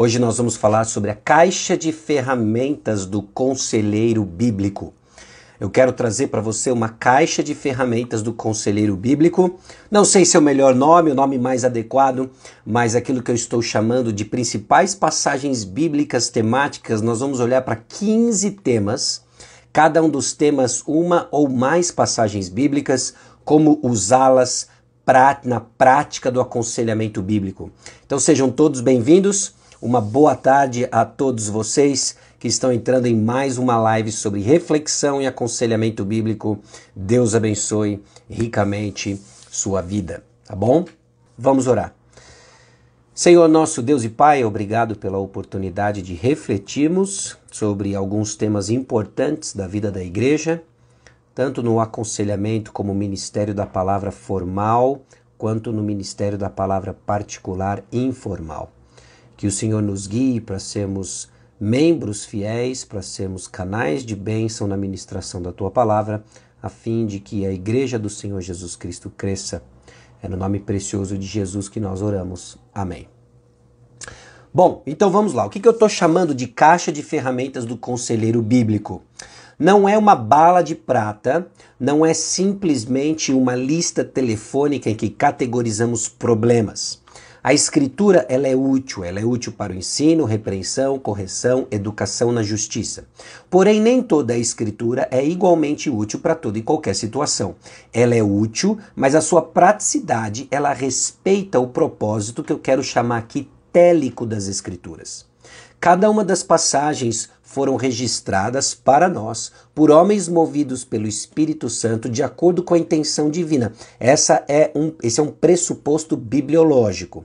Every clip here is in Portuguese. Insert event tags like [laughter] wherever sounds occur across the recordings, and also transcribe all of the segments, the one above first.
Hoje nós vamos falar sobre a caixa de ferramentas do conselheiro bíblico. Eu quero trazer para você uma caixa de ferramentas do conselheiro bíblico. Não sei se é o melhor nome, o nome mais adequado, mas aquilo que eu estou chamando de principais passagens bíblicas temáticas. Nós vamos olhar para 15 temas, cada um dos temas, uma ou mais passagens bíblicas, como usá-las na prática do aconselhamento bíblico. Então sejam todos bem-vindos. Uma boa tarde a todos vocês que estão entrando em mais uma live sobre reflexão e aconselhamento bíblico. Deus abençoe ricamente sua vida, tá bom? Vamos orar. Senhor nosso Deus e Pai, obrigado pela oportunidade de refletirmos sobre alguns temas importantes da vida da igreja, tanto no aconselhamento como ministério da palavra formal, quanto no ministério da palavra particular informal. Que o Senhor nos guie para sermos membros fiéis, para sermos canais de bênção na ministração da tua palavra, a fim de que a igreja do Senhor Jesus Cristo cresça. É no nome precioso de Jesus que nós oramos. Amém. Bom, então vamos lá. O que, que eu estou chamando de caixa de ferramentas do conselheiro bíblico? Não é uma bala de prata, não é simplesmente uma lista telefônica em que categorizamos problemas. A escritura ela é útil, ela é útil para o ensino, repreensão, correção, educação na justiça. Porém, nem toda a escritura é igualmente útil para toda e qualquer situação. Ela é útil, mas a sua praticidade ela respeita o propósito que eu quero chamar aqui télico das escrituras. Cada uma das passagens foram registradas para nós por homens movidos pelo Espírito Santo de acordo com a intenção divina. Essa é um, esse é um pressuposto bibliológico.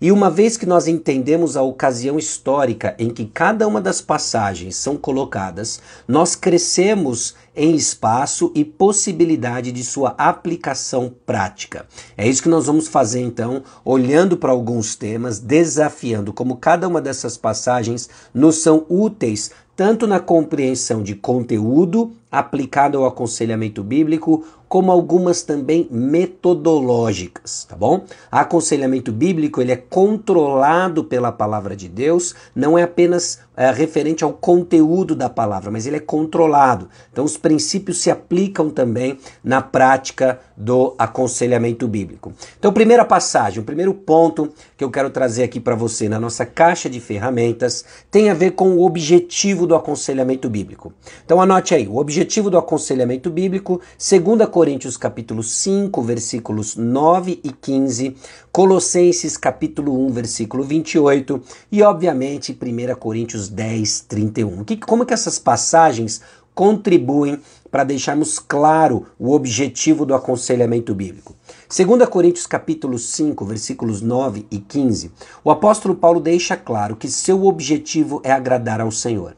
E uma vez que nós entendemos a ocasião histórica em que cada uma das passagens são colocadas, nós crescemos em espaço e possibilidade de sua aplicação prática. É isso que nós vamos fazer então, olhando para alguns temas, desafiando como cada uma dessas passagens nos são úteis tanto na compreensão de conteúdo aplicado ao aconselhamento bíblico, como algumas também metodológicas, tá bom? Aconselhamento bíblico, ele é controlado pela palavra de Deus, não é apenas é, referente ao conteúdo da palavra, mas ele é controlado. Então os princípios se aplicam também na prática do aconselhamento bíblico. Então, primeira passagem, o primeiro ponto que eu quero trazer aqui para você na nossa caixa de ferramentas tem a ver com o objetivo do aconselhamento bíblico. Então anote aí, o objetivo do aconselhamento bíblico, 2 Coríntios capítulo 5, versículos 9 e 15, Colossenses capítulo 1, versículo 28 e obviamente 1 Coríntios 10, 31. Que, como que essas passagens contribuem para deixarmos claro o objetivo do aconselhamento bíblico. 2 Coríntios capítulo 5, versículos 9 e 15, o apóstolo Paulo deixa claro que seu objetivo é agradar ao Senhor.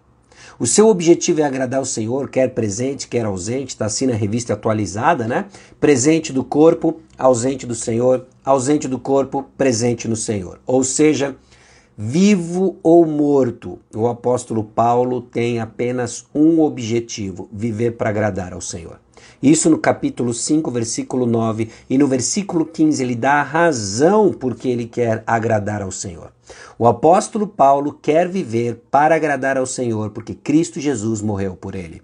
O seu objetivo é agradar ao Senhor, quer presente, quer ausente, está assim na revista atualizada, né? Presente do corpo, ausente do Senhor, ausente do corpo, presente no Senhor. Ou seja, vivo ou morto, o apóstolo Paulo tem apenas um objetivo: viver para agradar ao Senhor. Isso no capítulo 5, versículo 9, e no versículo 15 ele dá a razão porque ele quer agradar ao Senhor. O apóstolo Paulo quer viver para agradar ao Senhor porque Cristo Jesus morreu por ele.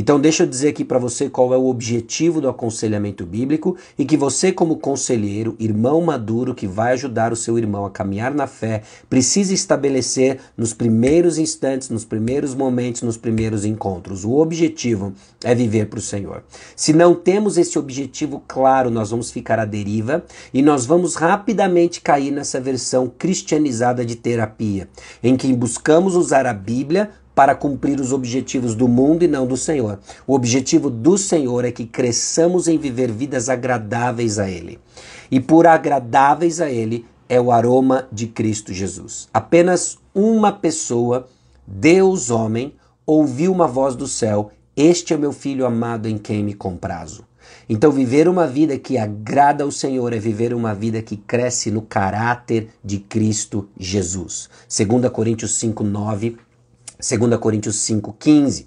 Então, deixa eu dizer aqui para você qual é o objetivo do aconselhamento bíblico e que você, como conselheiro, irmão maduro que vai ajudar o seu irmão a caminhar na fé, precisa estabelecer nos primeiros instantes, nos primeiros momentos, nos primeiros encontros. O objetivo é viver para o Senhor. Se não temos esse objetivo claro, nós vamos ficar à deriva e nós vamos rapidamente cair nessa versão cristianizada de terapia, em que buscamos usar a Bíblia para cumprir os objetivos do mundo e não do Senhor. O objetivo do Senhor é que cresçamos em viver vidas agradáveis a Ele. E por agradáveis a Ele é o aroma de Cristo Jesus. Apenas uma pessoa, Deus homem, ouviu uma voz do céu: Este é meu filho amado em quem me comprazo. Então, viver uma vida que agrada ao Senhor é viver uma vida que cresce no caráter de Cristo Jesus. 2 Coríntios 5, 9 2 Coríntios 5,15.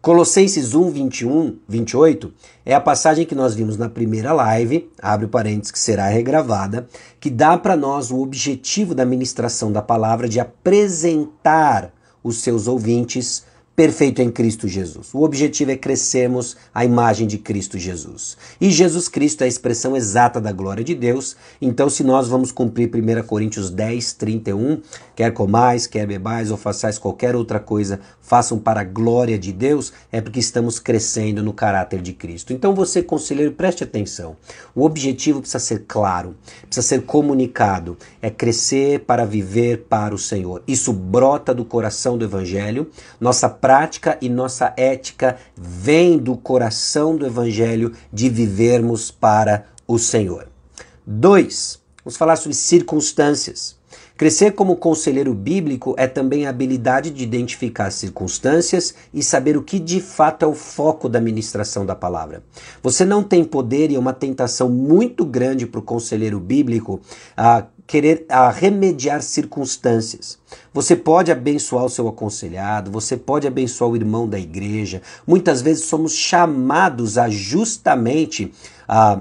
Colossenses 1, 21, 28 é a passagem que nós vimos na primeira live, abre parênteses que será regravada, que dá para nós o objetivo da ministração da palavra de apresentar os seus ouvintes perfeito em Cristo Jesus. O objetivo é crescermos a imagem de Cristo Jesus. E Jesus Cristo é a expressão exata da glória de Deus. Então, se nós vamos cumprir 1 Coríntios 10, 31, quer comais, quer bebais ou façais qualquer outra coisa, façam para a glória de Deus, é porque estamos crescendo no caráter de Cristo. Então, você, conselheiro, preste atenção. O objetivo precisa ser claro, precisa ser comunicado. É crescer para viver para o Senhor. Isso brota do coração do Evangelho. Nossa prática e nossa ética vem do coração do Evangelho de vivermos para o Senhor. 2. Vamos falar sobre circunstâncias. Crescer como conselheiro bíblico é também a habilidade de identificar circunstâncias e saber o que de fato é o foco da ministração da palavra. Você não tem poder e é uma tentação muito grande para o conselheiro bíblico a querer a remediar circunstâncias. Você pode abençoar o seu aconselhado, você pode abençoar o irmão da igreja. Muitas vezes somos chamados a justamente a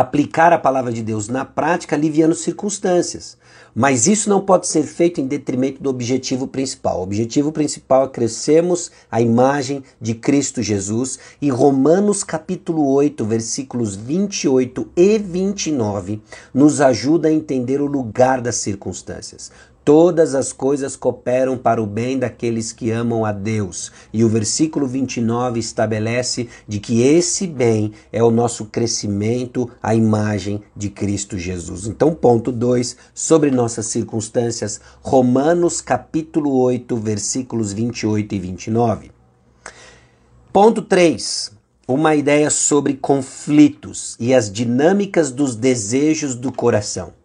aplicar a palavra de Deus na prática, aliviando circunstâncias. Mas isso não pode ser feito em detrimento do objetivo principal. O objetivo principal é crescermos a imagem de Cristo Jesus. E Romanos capítulo 8, versículos 28 e 29 nos ajuda a entender o lugar das circunstâncias. Todas as coisas cooperam para o bem daqueles que amam a Deus. E o versículo 29 estabelece de que esse bem é o nosso crescimento à imagem de Cristo Jesus. Então, ponto 2, sobre nossas circunstâncias, Romanos capítulo 8, versículos 28 e 29. Ponto 3. Uma ideia sobre conflitos e as dinâmicas dos desejos do coração.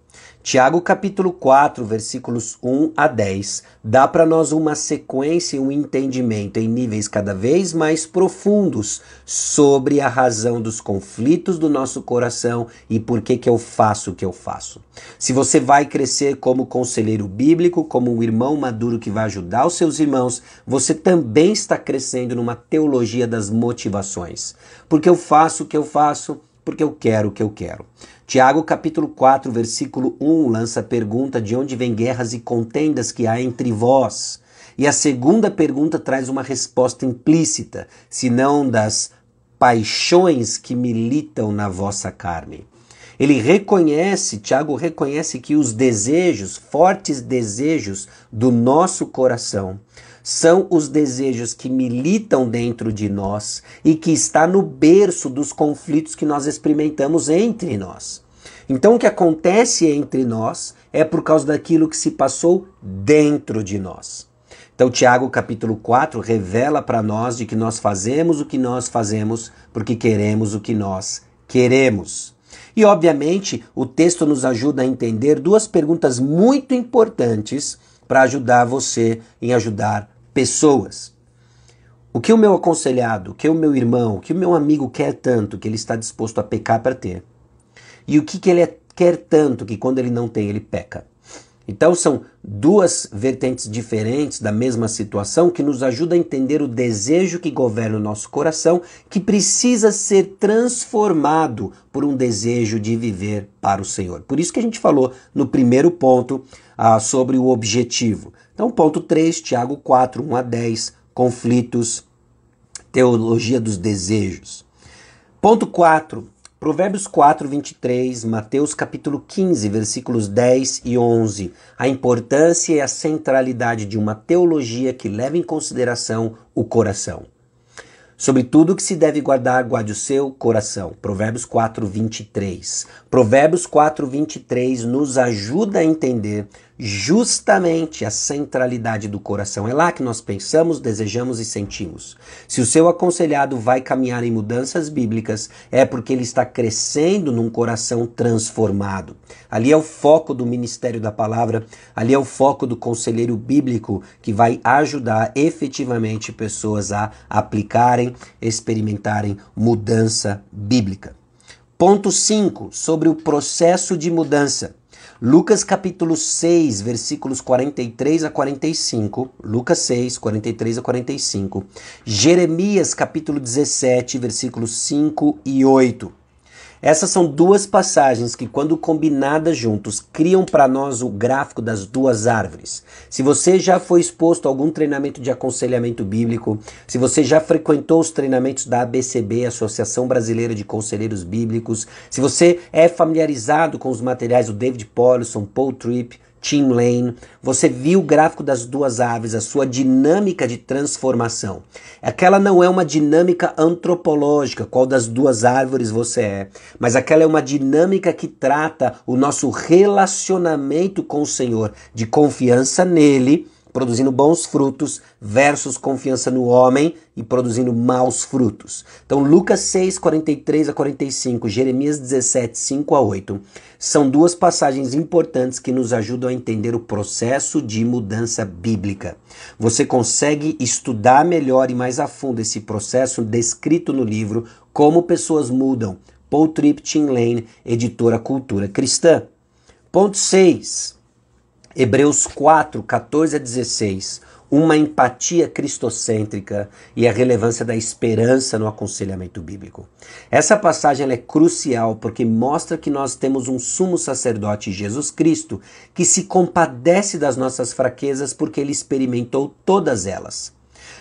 Tiago capítulo 4, versículos 1 a 10, dá para nós uma sequência e um entendimento em níveis cada vez mais profundos sobre a razão dos conflitos do nosso coração e por que que eu faço o que eu faço. Se você vai crescer como conselheiro bíblico, como um irmão maduro que vai ajudar os seus irmãos, você também está crescendo numa teologia das motivações. Porque eu faço o que eu faço, porque eu quero o que eu quero. Tiago capítulo 4, versículo 1 lança a pergunta de onde vem guerras e contendas que há entre vós. E a segunda pergunta traz uma resposta implícita, senão das paixões que militam na vossa carne. Ele reconhece, Tiago reconhece que os desejos, fortes desejos do nosso coração, são os desejos que militam dentro de nós e que está no berço dos conflitos que nós experimentamos entre nós. Então o que acontece entre nós é por causa daquilo que se passou dentro de nós. Então Tiago capítulo 4 revela para nós de que nós fazemos o que nós fazemos porque queremos o que nós queremos. E obviamente o texto nos ajuda a entender duas perguntas muito importantes para ajudar você em ajudar pessoas. O que o meu aconselhado, o que o meu irmão, o que o meu amigo quer tanto que ele está disposto a pecar para ter? E o que, que ele quer tanto que quando ele não tem, ele peca? Então são duas vertentes diferentes da mesma situação que nos ajuda a entender o desejo que governa o nosso coração, que precisa ser transformado por um desejo de viver para o Senhor. Por isso que a gente falou no primeiro ponto ah, sobre o objetivo. Então, ponto 3, Tiago 4, 1 a 10, conflitos, teologia dos desejos. Ponto 4, Provérbios 4, 23, Mateus capítulo 15, versículos 10 e 11. A importância e a centralidade de uma teologia que leva em consideração o coração. Sobre tudo que se deve guardar, guarde o seu coração. Provérbios 4, 23. Provérbios 4, 23 nos ajuda a entender justamente a centralidade do coração. É lá que nós pensamos, desejamos e sentimos. Se o seu aconselhado vai caminhar em mudanças bíblicas, é porque ele está crescendo num coração transformado. Ali é o foco do ministério da palavra, ali é o foco do conselheiro bíblico que vai ajudar efetivamente pessoas a aplicarem, experimentarem mudança bíblica. Ponto 5 sobre o processo de mudança. Lucas capítulo 6, versículos 43 a 45. Lucas 6, 43 a 45. Jeremias capítulo 17, versículos 5 e 8. Essas são duas passagens que, quando combinadas juntos, criam para nós o gráfico das duas árvores. Se você já foi exposto a algum treinamento de aconselhamento bíblico, se você já frequentou os treinamentos da ABCB, Associação Brasileira de Conselheiros Bíblicos, se você é familiarizado com os materiais do David Paulson, Paul Tripp, Tim Lane, você viu o gráfico das duas aves, a sua dinâmica de transformação. Aquela não é uma dinâmica antropológica, qual das duas árvores você é, mas aquela é uma dinâmica que trata o nosso relacionamento com o Senhor, de confiança nele produzindo bons frutos, versus confiança no homem e produzindo maus frutos. Então, Lucas 6, 43 a 45, Jeremias 17, 5 a 8, são duas passagens importantes que nos ajudam a entender o processo de mudança bíblica. Você consegue estudar melhor e mais a fundo esse processo descrito no livro Como Pessoas Mudam, Paul Tripp Lane, editora Cultura Cristã. Ponto 6. Hebreus 4, 14 a 16, uma empatia cristocêntrica e a relevância da esperança no aconselhamento bíblico. Essa passagem é crucial porque mostra que nós temos um sumo sacerdote, Jesus Cristo, que se compadece das nossas fraquezas porque ele experimentou todas elas.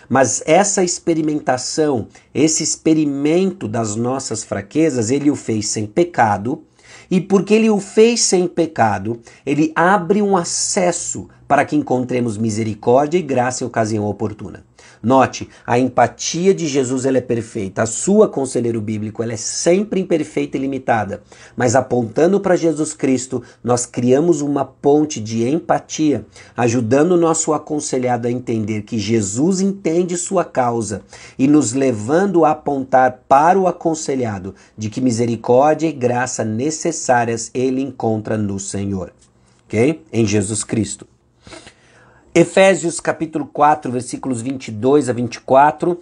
Mas essa experimentação, esse experimento das nossas fraquezas, ele o fez sem pecado e porque ele o fez sem pecado, ele abre um acesso para que encontremos misericórdia e graça em ocasião oportuna. Note, a empatia de Jesus ela é perfeita. A sua conselheiro bíblico ela é sempre imperfeita e limitada. Mas apontando para Jesus Cristo, nós criamos uma ponte de empatia, ajudando o nosso aconselhado a entender que Jesus entende sua causa e nos levando a apontar para o aconselhado de que misericórdia e graça necessárias ele encontra no Senhor. Ok? Em Jesus Cristo. Efésios capítulo 4, versículos 22 a 24.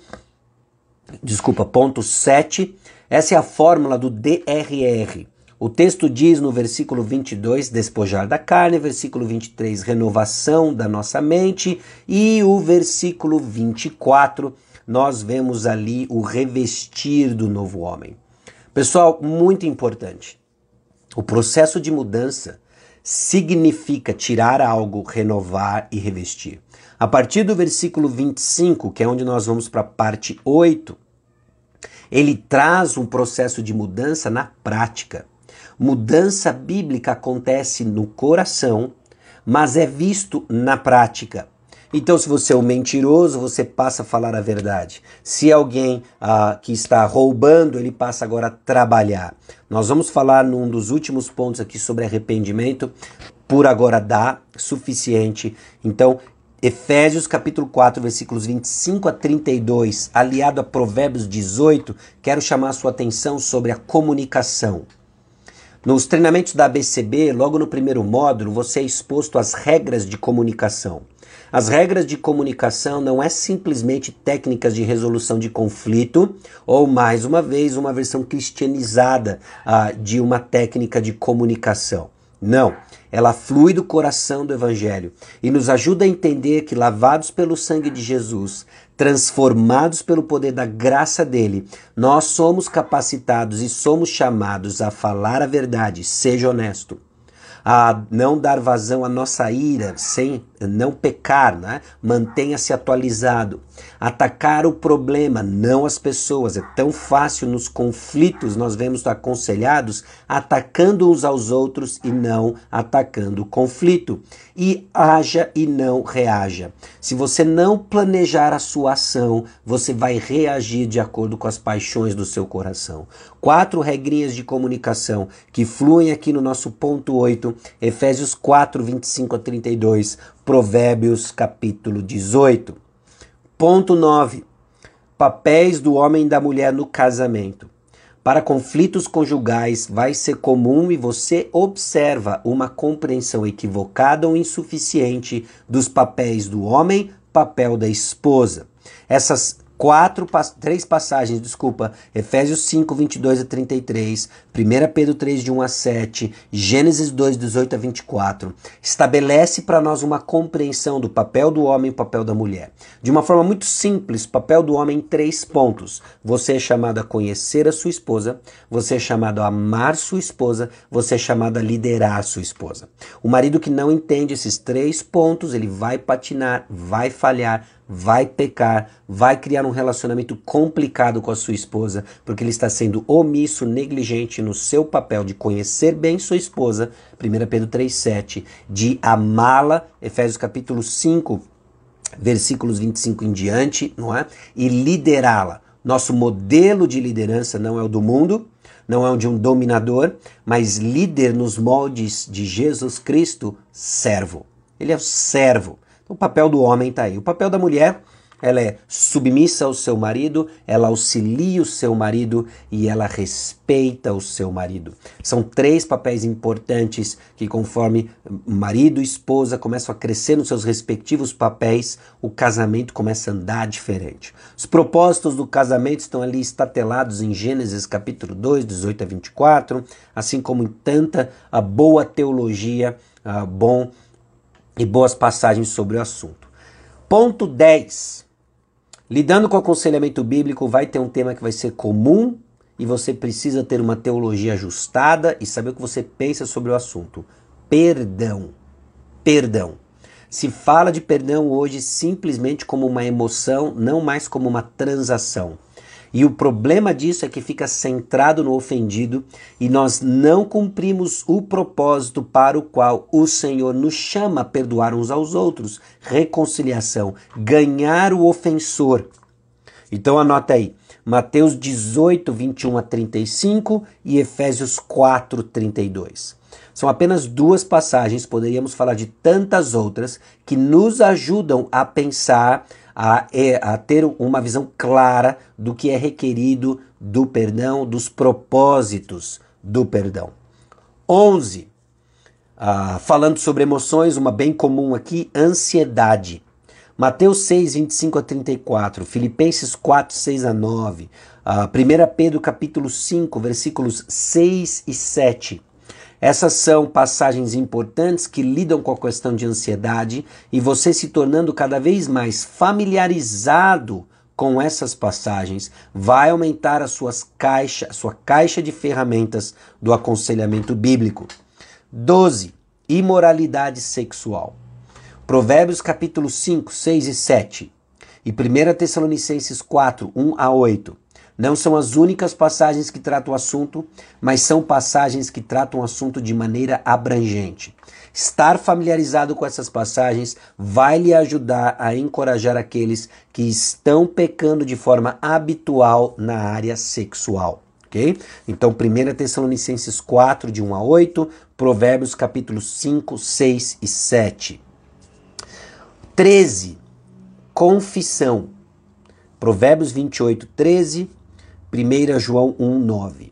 Desculpa, ponto 7. Essa é a fórmula do DRR. O texto diz no versículo 22, despojar da carne, versículo 23, renovação da nossa mente, e o versículo 24, nós vemos ali o revestir do novo homem. Pessoal, muito importante. O processo de mudança significa tirar algo, renovar e revestir. A partir do versículo 25, que é onde nós vamos para a parte 8, ele traz um processo de mudança na prática. Mudança bíblica acontece no coração, mas é visto na prática. Então, se você é um mentiroso, você passa a falar a verdade. Se alguém ah, que está roubando, ele passa agora a trabalhar. Nós vamos falar num dos últimos pontos aqui sobre arrependimento. Por agora dá suficiente. Então, Efésios capítulo 4, versículos 25 a 32, aliado a Provérbios 18, quero chamar a sua atenção sobre a comunicação. Nos treinamentos da ABCB, logo no primeiro módulo, você é exposto às regras de comunicação. As regras de comunicação não é simplesmente técnicas de resolução de conflito ou, mais uma vez, uma versão cristianizada ah, de uma técnica de comunicação. Não, ela flui do coração do Evangelho e nos ajuda a entender que, lavados pelo sangue de Jesus, transformados pelo poder da graça dele, nós somos capacitados e somos chamados a falar a verdade, seja honesto a não dar vazão à nossa ira, sem não pecar, né? mantenha-se atualizado. Atacar o problema, não as pessoas. É tão fácil nos conflitos, nós vemos aconselhados atacando uns aos outros e não atacando o conflito. E haja e não reaja. Se você não planejar a sua ação, você vai reagir de acordo com as paixões do seu coração. Quatro regrinhas de comunicação que fluem aqui no nosso ponto 8, Efésios 4, 25 a 32, Provérbios capítulo 18. Ponto 9. Papéis do homem e da mulher no casamento. Para conflitos conjugais vai ser comum e você observa uma compreensão equivocada ou insuficiente dos papéis do homem, papel da esposa. Essas quatro, três passagens, desculpa, Efésios 5, 22 a 33, 1 Pedro 3, de 1 a 7, Gênesis 2, 18 a 24, estabelece para nós uma compreensão do papel do homem e papel da mulher. De uma forma muito simples, papel do homem em três pontos. Você é chamado a conhecer a sua esposa, você é chamado a amar sua esposa, você é chamado a liderar sua esposa. O marido que não entende esses três pontos, ele vai patinar, vai falhar, vai pecar, vai criar um relacionamento complicado com a sua esposa, porque ele está sendo omisso, negligente no seu papel de conhecer bem sua esposa, 1 Pedro 3,7, de amá-la, Efésios capítulo 5, versículos 25 em diante, não é? E liderá-la. Nosso modelo de liderança não é o do mundo, não é o de um dominador, mas líder nos moldes de Jesus Cristo, servo. Ele é o servo. O papel do homem está aí. O papel da mulher, ela é submissa ao seu marido, ela auxilia o seu marido e ela respeita o seu marido. São três papéis importantes que, conforme marido e esposa começam a crescer nos seus respectivos papéis, o casamento começa a andar diferente. Os propósitos do casamento estão ali estatelados em Gênesis capítulo 2, 18 a 24, assim como em tanta a boa teologia, a bom e boas passagens sobre o assunto. Ponto 10. Lidando com aconselhamento bíblico, vai ter um tema que vai ser comum e você precisa ter uma teologia ajustada e saber o que você pensa sobre o assunto. Perdão. Perdão. Se fala de perdão hoje simplesmente como uma emoção, não mais como uma transação. E o problema disso é que fica centrado no ofendido e nós não cumprimos o propósito para o qual o Senhor nos chama a perdoar uns aos outros, reconciliação, ganhar o ofensor. Então anota aí, Mateus 18, 21 a 35 e Efésios 4, 32. São apenas duas passagens, poderíamos falar de tantas outras que nos ajudam a pensar a, é, a ter uma visão clara do que é requerido do perdão, dos propósitos do perdão. 11. Ah, falando sobre emoções, uma bem comum aqui, ansiedade. Mateus 6, 25 a 34, Filipenses 4, 6 a 9, ah, 1 Pedro capítulo 5, versículos 6 e 7. Essas são passagens importantes que lidam com a questão de ansiedade e você se tornando cada vez mais familiarizado com essas passagens vai aumentar as suas caixa, a sua caixa de ferramentas do aconselhamento bíblico. 12. Imoralidade sexual. Provérbios capítulo 5, 6 e 7 e 1 Tessalonicenses 4, 1 a 8 não são as únicas passagens que tratam o assunto, mas são passagens que tratam o assunto de maneira abrangente. Estar familiarizado com essas passagens vai lhe ajudar a encorajar aqueles que estão pecando de forma habitual na área sexual. ok? Então, 1 Tessalonicenses 4, de 1 a 8, Provérbios capítulos 5, 6 e 7. 13. Confissão. Provérbios 28, 13 1 João 1,9.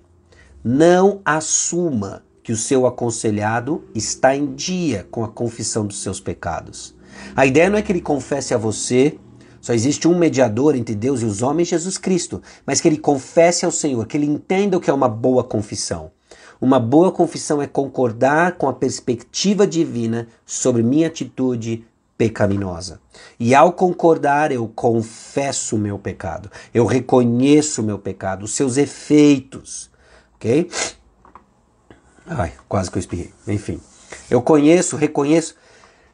Não assuma que o seu aconselhado está em dia com a confissão dos seus pecados. A ideia não é que ele confesse a você, só existe um mediador entre Deus e os homens, Jesus Cristo, mas que ele confesse ao Senhor, que ele entenda o que é uma boa confissão. Uma boa confissão é concordar com a perspectiva divina sobre minha atitude, pecaminosa. E ao concordar, eu confesso o meu pecado, eu reconheço o meu pecado, os seus efeitos, ok? Ai, quase que eu espirrei. Enfim, eu conheço, reconheço.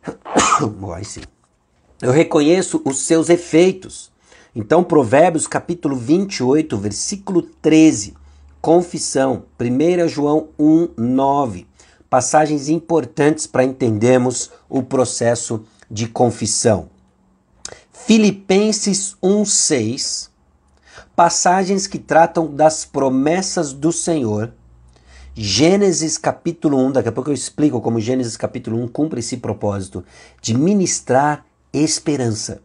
[coughs] Ai, sim. Eu reconheço os seus efeitos. Então, Provérbios capítulo 28, versículo 13. Confissão, 1 João 1, 9. Passagens importantes para entendermos o processo de confissão. Filipenses 1:6, passagens que tratam das promessas do Senhor. Gênesis capítulo 1, daqui a pouco eu explico como Gênesis capítulo 1 cumpre esse propósito de ministrar esperança.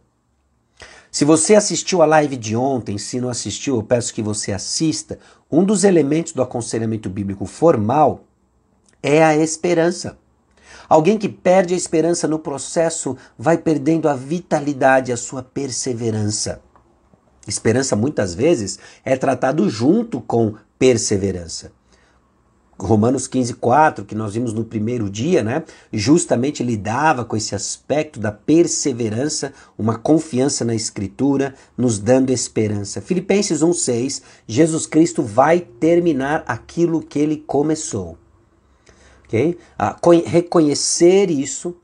Se você assistiu a live de ontem, se não assistiu, eu peço que você assista. Um dos elementos do aconselhamento bíblico formal é a esperança. Alguém que perde a esperança no processo vai perdendo a vitalidade, a sua perseverança. Esperança muitas vezes é tratado junto com perseverança. Romanos 15, 4, que nós vimos no primeiro dia, né? Justamente lidava com esse aspecto da perseverança, uma confiança na Escritura, nos dando esperança. Filipenses 1, 6, Jesus Cristo vai terminar aquilo que ele começou. Reconhecer isso,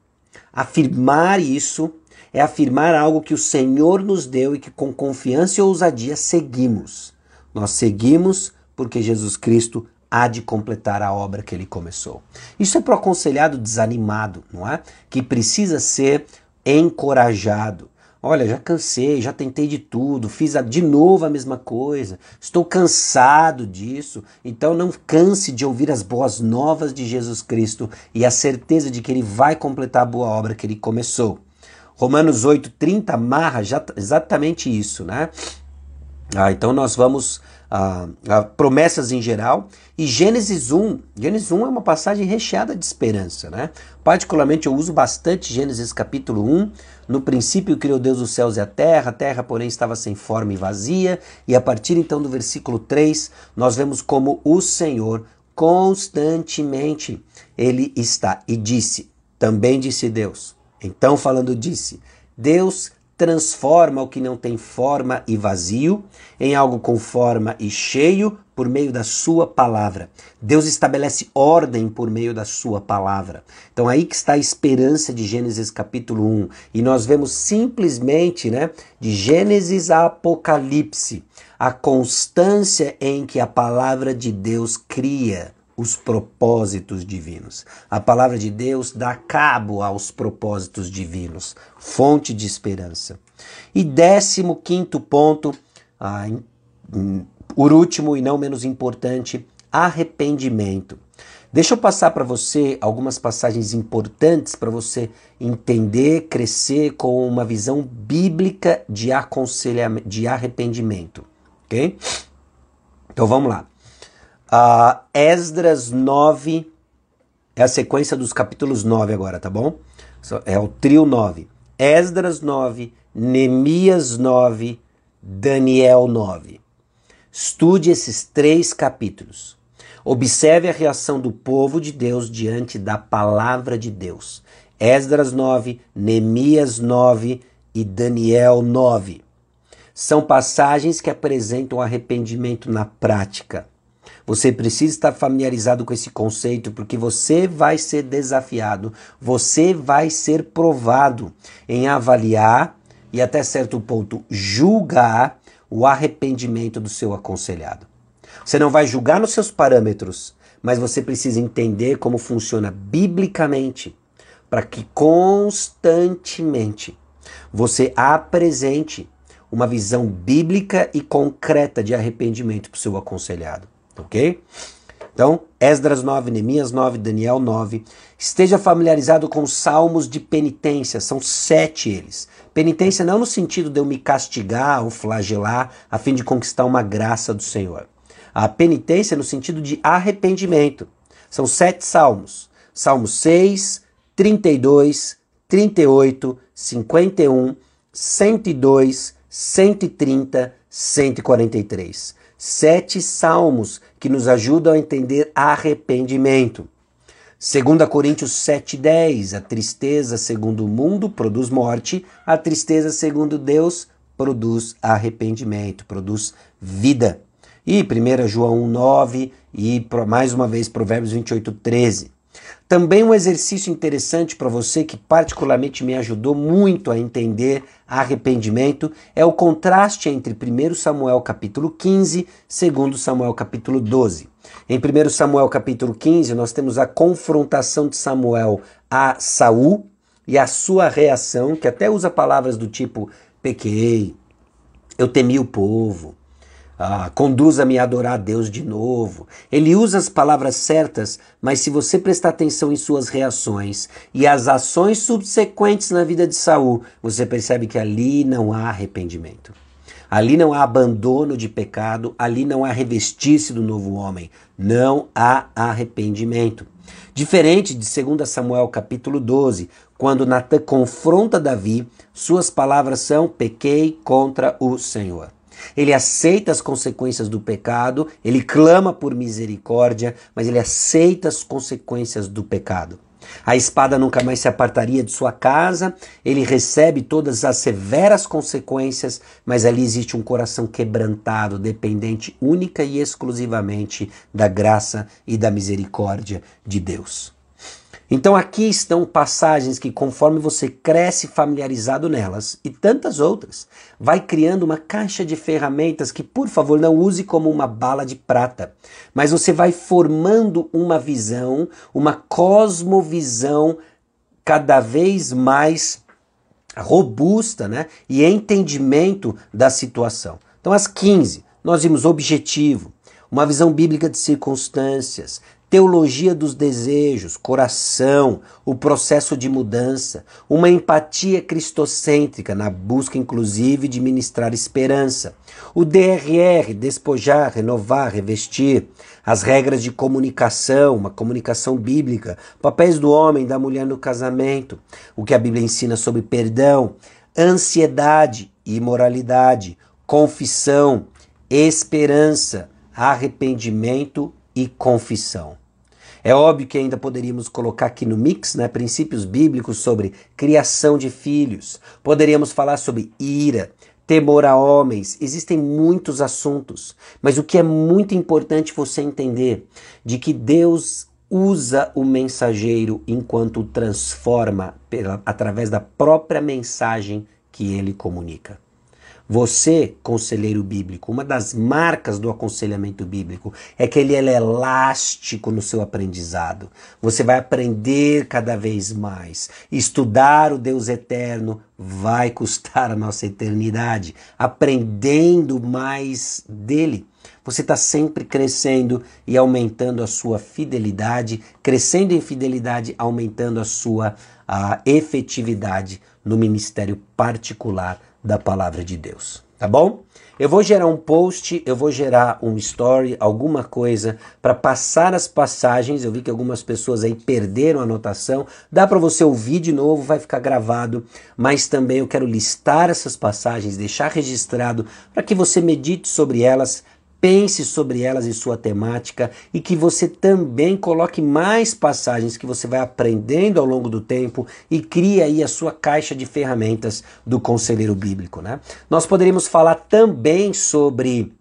afirmar isso, é afirmar algo que o Senhor nos deu e que com confiança e ousadia seguimos. Nós seguimos porque Jesus Cristo há de completar a obra que ele começou. Isso é para o aconselhado desanimado, não é? Que precisa ser encorajado. Olha, já cansei, já tentei de tudo, fiz de novo a mesma coisa, estou cansado disso. Então não canse de ouvir as boas novas de Jesus Cristo e a certeza de que ele vai completar a boa obra que ele começou. Romanos 8,30 amarra já, exatamente isso, né? Ah, então nós vamos a, a, promessas em geral. E Gênesis 1, Gênesis 1 é uma passagem recheada de esperança, né? Particularmente eu uso bastante Gênesis capítulo 1. No princípio criou Deus os céus e a terra, a terra, porém, estava sem forma e vazia. E a partir então do versículo 3, nós vemos como o Senhor constantemente ele está e disse, também disse Deus. Então falando disse, Deus transforma o que não tem forma e vazio em algo com forma e cheio por meio da sua palavra. Deus estabelece ordem por meio da sua palavra. Então aí que está a esperança de Gênesis capítulo 1. E nós vemos simplesmente, né, de Gênesis a Apocalipse, a constância em que a palavra de Deus cria os propósitos divinos. A palavra de Deus dá cabo aos propósitos divinos, fonte de esperança. E décimo quinto ponto, ah, por último e não menos importante, arrependimento. Deixa eu passar para você algumas passagens importantes para você entender, crescer com uma visão bíblica de aconselhamento, de arrependimento, ok? Então vamos lá. Uh, Esdras 9 é a sequência dos capítulos 9 agora, tá bom? É o trio 9. Esdras 9, Neemias 9, Daniel 9. Estude esses três capítulos. Observe a reação do povo de Deus diante da palavra de Deus. Esdras 9, Neemias 9 e Daniel 9. São passagens que apresentam arrependimento na prática. Você precisa estar familiarizado com esse conceito porque você vai ser desafiado, você vai ser provado em avaliar e até certo ponto julgar o arrependimento do seu aconselhado. Você não vai julgar nos seus parâmetros, mas você precisa entender como funciona biblicamente para que constantemente você apresente uma visão bíblica e concreta de arrependimento para o seu aconselhado ok? Então, Esdras 9, Neemias 9, Daniel 9. Esteja familiarizado com os salmos de penitência, são sete eles. Penitência não no sentido de eu me castigar ou flagelar a fim de conquistar uma graça do Senhor. A penitência no sentido de arrependimento. São sete salmos. Salmo 6, 32, 38, 51, 102, 130, 143 sete salmos que nos ajudam a entender arrependimento. 2 Coríntios 7,10: A tristeza segundo o mundo produz morte, a tristeza segundo Deus produz arrependimento, produz vida. E 1 João 9 e mais uma vez Provérbios 28, 13. Também um exercício interessante para você que particularmente me ajudou muito a entender arrependimento é o contraste entre 1 Samuel capítulo 15 e 2 Samuel capítulo 12. Em 1 Samuel capítulo 15 nós temos a confrontação de Samuel a Saul e a sua reação, que até usa palavras do tipo pequei, eu temi o povo, ah, conduza-me a adorar a Deus de novo. Ele usa as palavras certas, mas se você prestar atenção em suas reações e as ações subsequentes na vida de Saul, você percebe que ali não há arrependimento. Ali não há abandono de pecado, ali não há revestir-se do novo homem, não há arrependimento. Diferente de 2 Samuel capítulo 12, quando Natan confronta Davi, suas palavras são: pequei contra o Senhor. Ele aceita as consequências do pecado, ele clama por misericórdia, mas ele aceita as consequências do pecado. A espada nunca mais se apartaria de sua casa, ele recebe todas as severas consequências, mas ali existe um coração quebrantado, dependente única e exclusivamente da graça e da misericórdia de Deus. Então aqui estão passagens que, conforme você cresce familiarizado nelas e tantas outras, vai criando uma caixa de ferramentas que, por favor, não use como uma bala de prata, mas você vai formando uma visão, uma cosmovisão cada vez mais robusta né? e entendimento da situação. Então, às 15, nós vimos objetivo, uma visão bíblica de circunstâncias, teologia dos desejos, coração, o processo de mudança, uma empatia cristocêntrica na busca inclusive de ministrar esperança, o DRR, despojar, renovar, revestir, as regras de comunicação, uma comunicação bíblica, papéis do homem e da mulher no casamento, o que a Bíblia ensina sobre perdão, ansiedade, imoralidade, confissão, esperança, arrependimento e confissão. É óbvio que ainda poderíamos colocar aqui no mix né, princípios bíblicos sobre criação de filhos, poderíamos falar sobre ira, temor a homens, existem muitos assuntos, mas o que é muito importante você entender de que Deus usa o mensageiro enquanto o transforma pela, através da própria mensagem que ele comunica. Você, conselheiro bíblico, uma das marcas do aconselhamento bíblico é que ele é elástico no seu aprendizado. Você vai aprender cada vez mais. Estudar o Deus eterno vai custar a nossa eternidade. Aprendendo mais dele. Você está sempre crescendo e aumentando a sua fidelidade, crescendo em fidelidade, aumentando a sua a efetividade no ministério particular da palavra de Deus, tá bom? Eu vou gerar um post, eu vou gerar um story, alguma coisa para passar as passagens. Eu vi que algumas pessoas aí perderam a anotação. Dá para você ouvir de novo, vai ficar gravado, mas também eu quero listar essas passagens, deixar registrado para que você medite sobre elas, pense sobre elas e sua temática e que você também coloque mais passagens que você vai aprendendo ao longo do tempo e crie aí a sua caixa de ferramentas do conselheiro bíblico, né? Nós poderíamos falar também sobre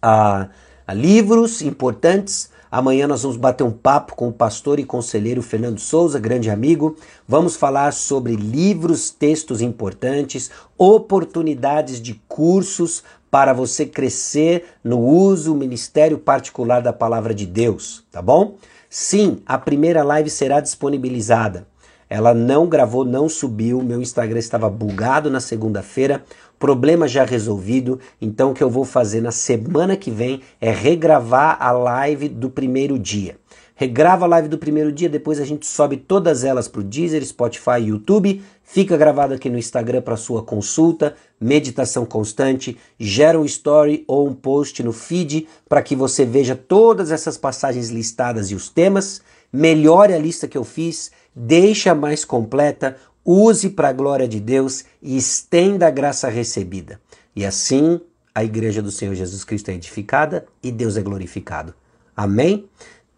ah, livros importantes. Amanhã nós vamos bater um papo com o pastor e conselheiro Fernando Souza, grande amigo. Vamos falar sobre livros, textos importantes, oportunidades de cursos para você crescer no uso, ministério particular da palavra de Deus, tá bom? Sim, a primeira live será disponibilizada. Ela não gravou, não subiu. Meu Instagram estava bugado na segunda-feira. Problema já resolvido. Então, o que eu vou fazer na semana que vem é regravar a live do primeiro dia regrava a live do primeiro dia, depois a gente sobe todas elas para o Deezer, Spotify YouTube. Fica gravado aqui no Instagram para sua consulta, meditação constante, gera um story ou um post no feed para que você veja todas essas passagens listadas e os temas. Melhore a lista que eu fiz, deixa mais completa, use para a glória de Deus e estenda a graça recebida. E assim a igreja do Senhor Jesus Cristo é edificada e Deus é glorificado. Amém?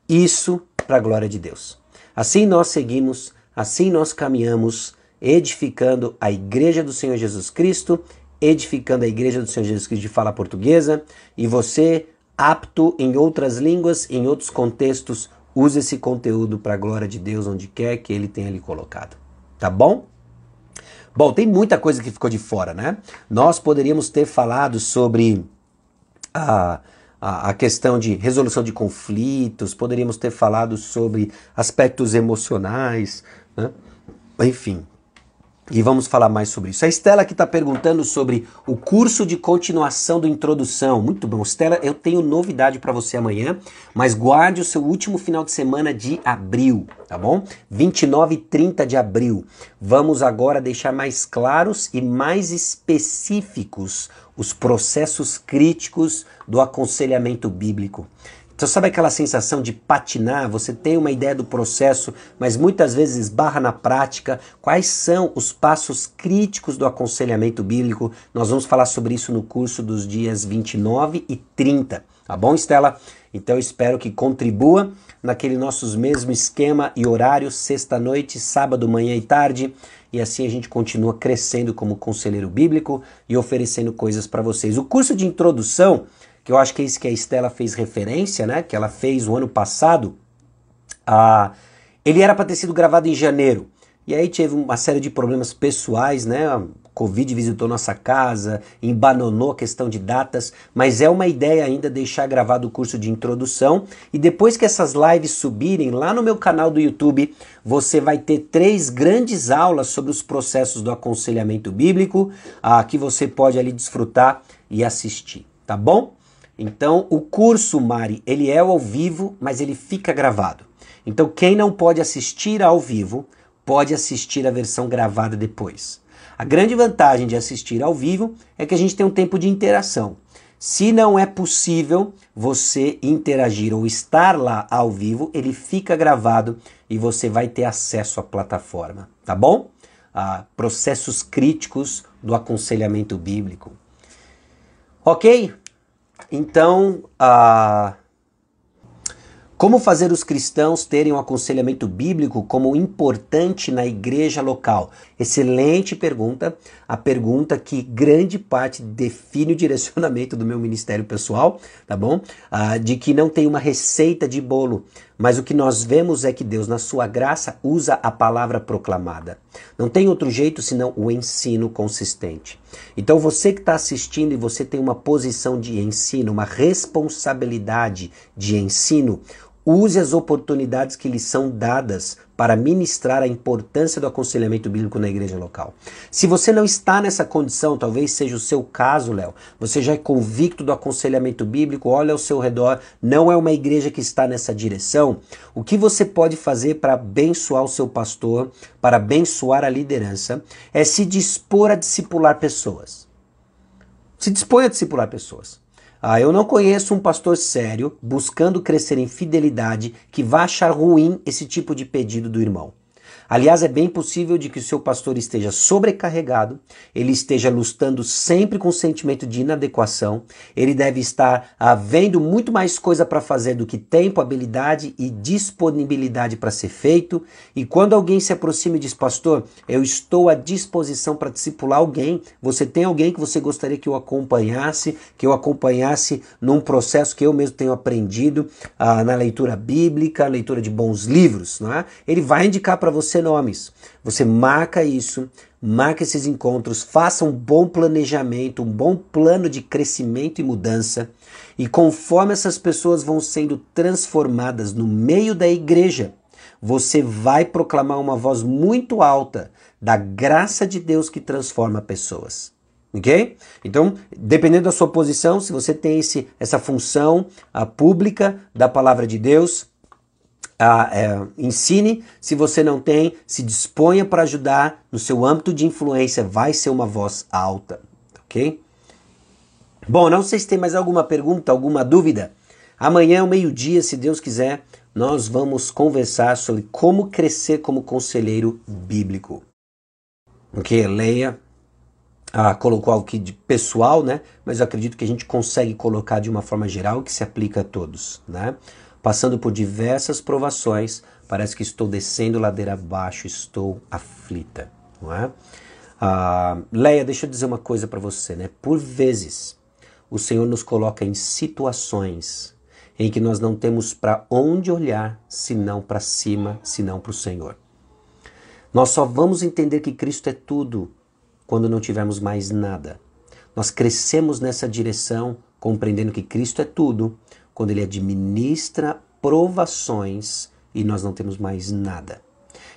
Isso para a glória de Deus. Assim nós seguimos, assim nós caminhamos, edificando a igreja do Senhor Jesus Cristo, edificando a igreja do Senhor Jesus Cristo de fala portuguesa, e você, apto em outras línguas, em outros contextos, use esse conteúdo para a glória de Deus onde quer que ele tenha lhe colocado. Tá bom? Bom, tem muita coisa que ficou de fora, né? Nós poderíamos ter falado sobre a a, a questão de resolução de conflitos, poderíamos ter falado sobre aspectos emocionais, né? enfim. E vamos falar mais sobre isso. A Estela que está perguntando sobre o curso de continuação do Introdução. Muito bom. Estela, eu tenho novidade para você amanhã, mas guarde o seu último final de semana de abril, tá bom? 29 e 30 de abril. Vamos agora deixar mais claros e mais específicos os processos críticos do aconselhamento bíblico. Então, sabe aquela sensação de patinar? Você tem uma ideia do processo, mas muitas vezes esbarra na prática. Quais são os passos críticos do aconselhamento bíblico? Nós vamos falar sobre isso no curso dos dias 29 e 30. Tá bom, Estela? Então, espero que contribua naquele nossos mesmo esquema e horário, sexta-noite, sábado, manhã e tarde. E assim a gente continua crescendo como conselheiro bíblico e oferecendo coisas para vocês. O curso de introdução que eu acho que é isso que a Estela fez referência, né? Que ela fez o ano passado. Ah, ele era para ter sido gravado em janeiro. E aí teve uma série de problemas pessoais, né? A Covid visitou nossa casa, embanonou a questão de datas, mas é uma ideia ainda deixar gravado o curso de introdução. E depois que essas lives subirem lá no meu canal do YouTube, você vai ter três grandes aulas sobre os processos do aconselhamento bíblico, ah, que você pode ali desfrutar e assistir, tá bom? Então, o curso, Mari, ele é ao vivo, mas ele fica gravado. Então, quem não pode assistir ao vivo, pode assistir a versão gravada depois. A grande vantagem de assistir ao vivo é que a gente tem um tempo de interação. Se não é possível você interagir ou estar lá ao vivo, ele fica gravado e você vai ter acesso à plataforma, tá bom? Ah, processos críticos do aconselhamento bíblico. Ok? Então, como fazer os cristãos terem um aconselhamento bíblico como importante na igreja local? Excelente pergunta. A pergunta que grande parte define o direcionamento do meu ministério pessoal, tá bom? Ah, de que não tem uma receita de bolo. Mas o que nós vemos é que Deus, na sua graça, usa a palavra proclamada. Não tem outro jeito senão o ensino consistente. Então, você que está assistindo e você tem uma posição de ensino, uma responsabilidade de ensino, Use as oportunidades que lhe são dadas para ministrar a importância do aconselhamento bíblico na igreja local. Se você não está nessa condição, talvez seja o seu caso, Léo, você já é convicto do aconselhamento bíblico, olha ao seu redor, não é uma igreja que está nessa direção. O que você pode fazer para abençoar o seu pastor, para abençoar a liderança, é se dispor a discipular pessoas. Se dispõe a discipular pessoas. Ah, eu não conheço um pastor sério buscando crescer em fidelidade que vá achar ruim esse tipo de pedido do irmão. Aliás, é bem possível de que o seu pastor esteja sobrecarregado, ele esteja lutando sempre com sentimento de inadequação, ele deve estar havendo muito mais coisa para fazer do que tempo, habilidade e disponibilidade para ser feito. E quando alguém se aproxima e diz, pastor, eu estou à disposição para discipular alguém, você tem alguém que você gostaria que eu acompanhasse, que eu acompanhasse num processo que eu mesmo tenho aprendido ah, na leitura bíblica, leitura de bons livros, não é? Ele vai indicar para você nomes. Você marca isso, marca esses encontros, faça um bom planejamento, um bom plano de crescimento e mudança. E conforme essas pessoas vão sendo transformadas no meio da igreja, você vai proclamar uma voz muito alta da graça de Deus que transforma pessoas. Ok? Então, dependendo da sua posição, se você tem esse, essa função pública da palavra de Deus, ah, ensine. Se você não tem, se disponha para ajudar no seu âmbito de influência. Vai ser uma voz alta, ok? Bom, não sei se tem mais alguma pergunta, alguma dúvida. Amanhã, ao meio-dia, se Deus quiser, nós vamos conversar sobre como crescer como conselheiro bíblico. Ok, Leia ah, colocou algo aqui de pessoal, né? Mas eu acredito que a gente consegue colocar de uma forma geral que se aplica a todos, né? Passando por diversas provações, parece que estou descendo ladeira abaixo, estou aflita, não é? Ah, Leia, deixa eu dizer uma coisa para você, né? Por vezes, o Senhor nos coloca em situações em que nós não temos para onde olhar, senão para cima, senão para o Senhor. Nós só vamos entender que Cristo é tudo quando não tivermos mais nada. Nós crescemos nessa direção, compreendendo que Cristo é tudo, quando ele administra provações e nós não temos mais nada.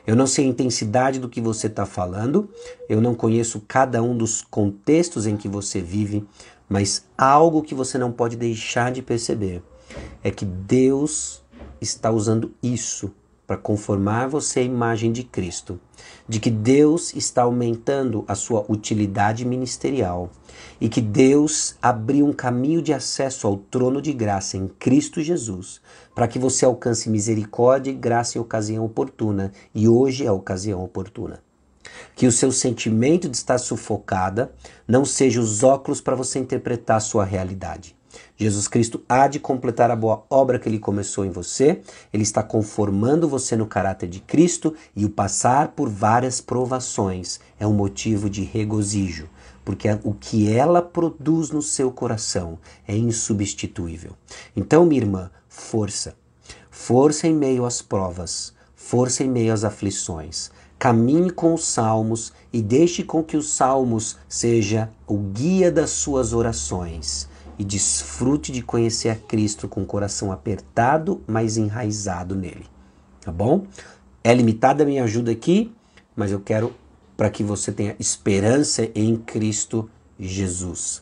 Eu não sei a intensidade do que você está falando, eu não conheço cada um dos contextos em que você vive, mas algo que você não pode deixar de perceber é que Deus está usando isso para conformar você à imagem de Cristo, de que Deus está aumentando a sua utilidade ministerial e que Deus abriu um caminho de acesso ao trono de graça em Cristo Jesus, para que você alcance misericórdia e graça em ocasião oportuna, e hoje é a ocasião oportuna. Que o seu sentimento de estar sufocada não seja os óculos para você interpretar a sua realidade. Jesus Cristo há de completar a boa obra que ele começou em você, ele está conformando você no caráter de Cristo e o passar por várias provações é um motivo de regozijo, porque o que ela produz no seu coração é insubstituível. Então, minha irmã, força. Força em meio às provas, força em meio às aflições. Caminhe com os salmos e deixe com que os salmos seja o guia das suas orações e desfrute de conhecer a Cristo com o coração apertado, mas enraizado nele. Tá bom? É limitada a minha ajuda aqui, mas eu quero para que você tenha esperança em Cristo Jesus.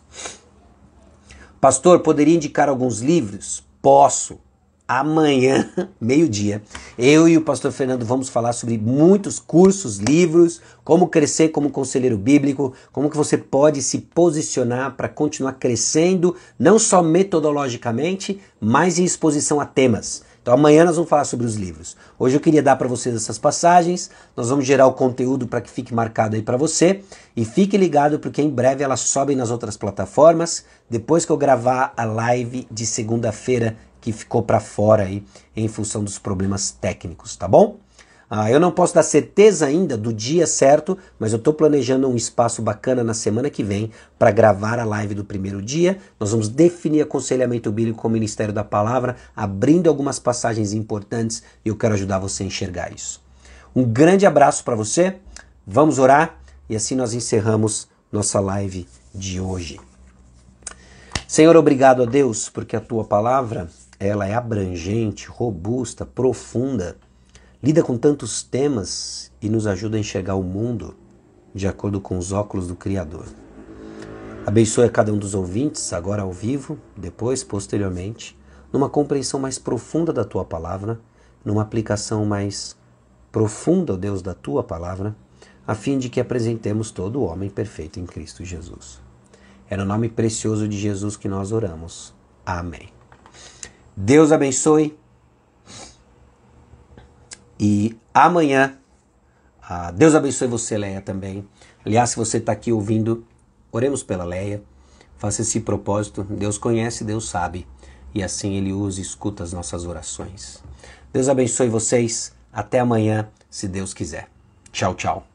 Pastor, poderia indicar alguns livros? Posso amanhã, [laughs] meio-dia, eu e o pastor Fernando vamos falar sobre muitos cursos, livros, como crescer como conselheiro bíblico, como que você pode se posicionar para continuar crescendo, não só metodologicamente, mas em exposição a temas. Então amanhã nós vamos falar sobre os livros. Hoje eu queria dar para vocês essas passagens, nós vamos gerar o conteúdo para que fique marcado aí para você e fique ligado porque em breve elas sobem nas outras plataformas, depois que eu gravar a live de segunda-feira que ficou para fora aí em função dos problemas técnicos, tá bom? Ah, eu não posso dar certeza ainda do dia certo, mas eu estou planejando um espaço bacana na semana que vem para gravar a live do primeiro dia. Nós vamos definir aconselhamento bíblico com o Ministério da Palavra, abrindo algumas passagens importantes e eu quero ajudar você a enxergar isso. Um grande abraço para você, vamos orar e assim nós encerramos nossa live de hoje. Senhor, obrigado a Deus porque a tua palavra ela é abrangente, robusta, profunda, lida com tantos temas e nos ajuda a enxergar o mundo de acordo com os óculos do Criador. Abençoe a cada um dos ouvintes, agora ao vivo, depois, posteriormente, numa compreensão mais profunda da tua palavra, numa aplicação mais profunda, ó Deus, da tua palavra, a fim de que apresentemos todo o homem perfeito em Cristo Jesus. É no nome precioso de Jesus que nós oramos. Amém. Deus abençoe. E amanhã, ah, Deus abençoe você, Leia, também. Aliás, se você está aqui ouvindo, oremos pela Leia. Faça esse propósito. Deus conhece, Deus sabe. E assim Ele usa e escuta as nossas orações. Deus abençoe vocês. Até amanhã, se Deus quiser. Tchau, tchau.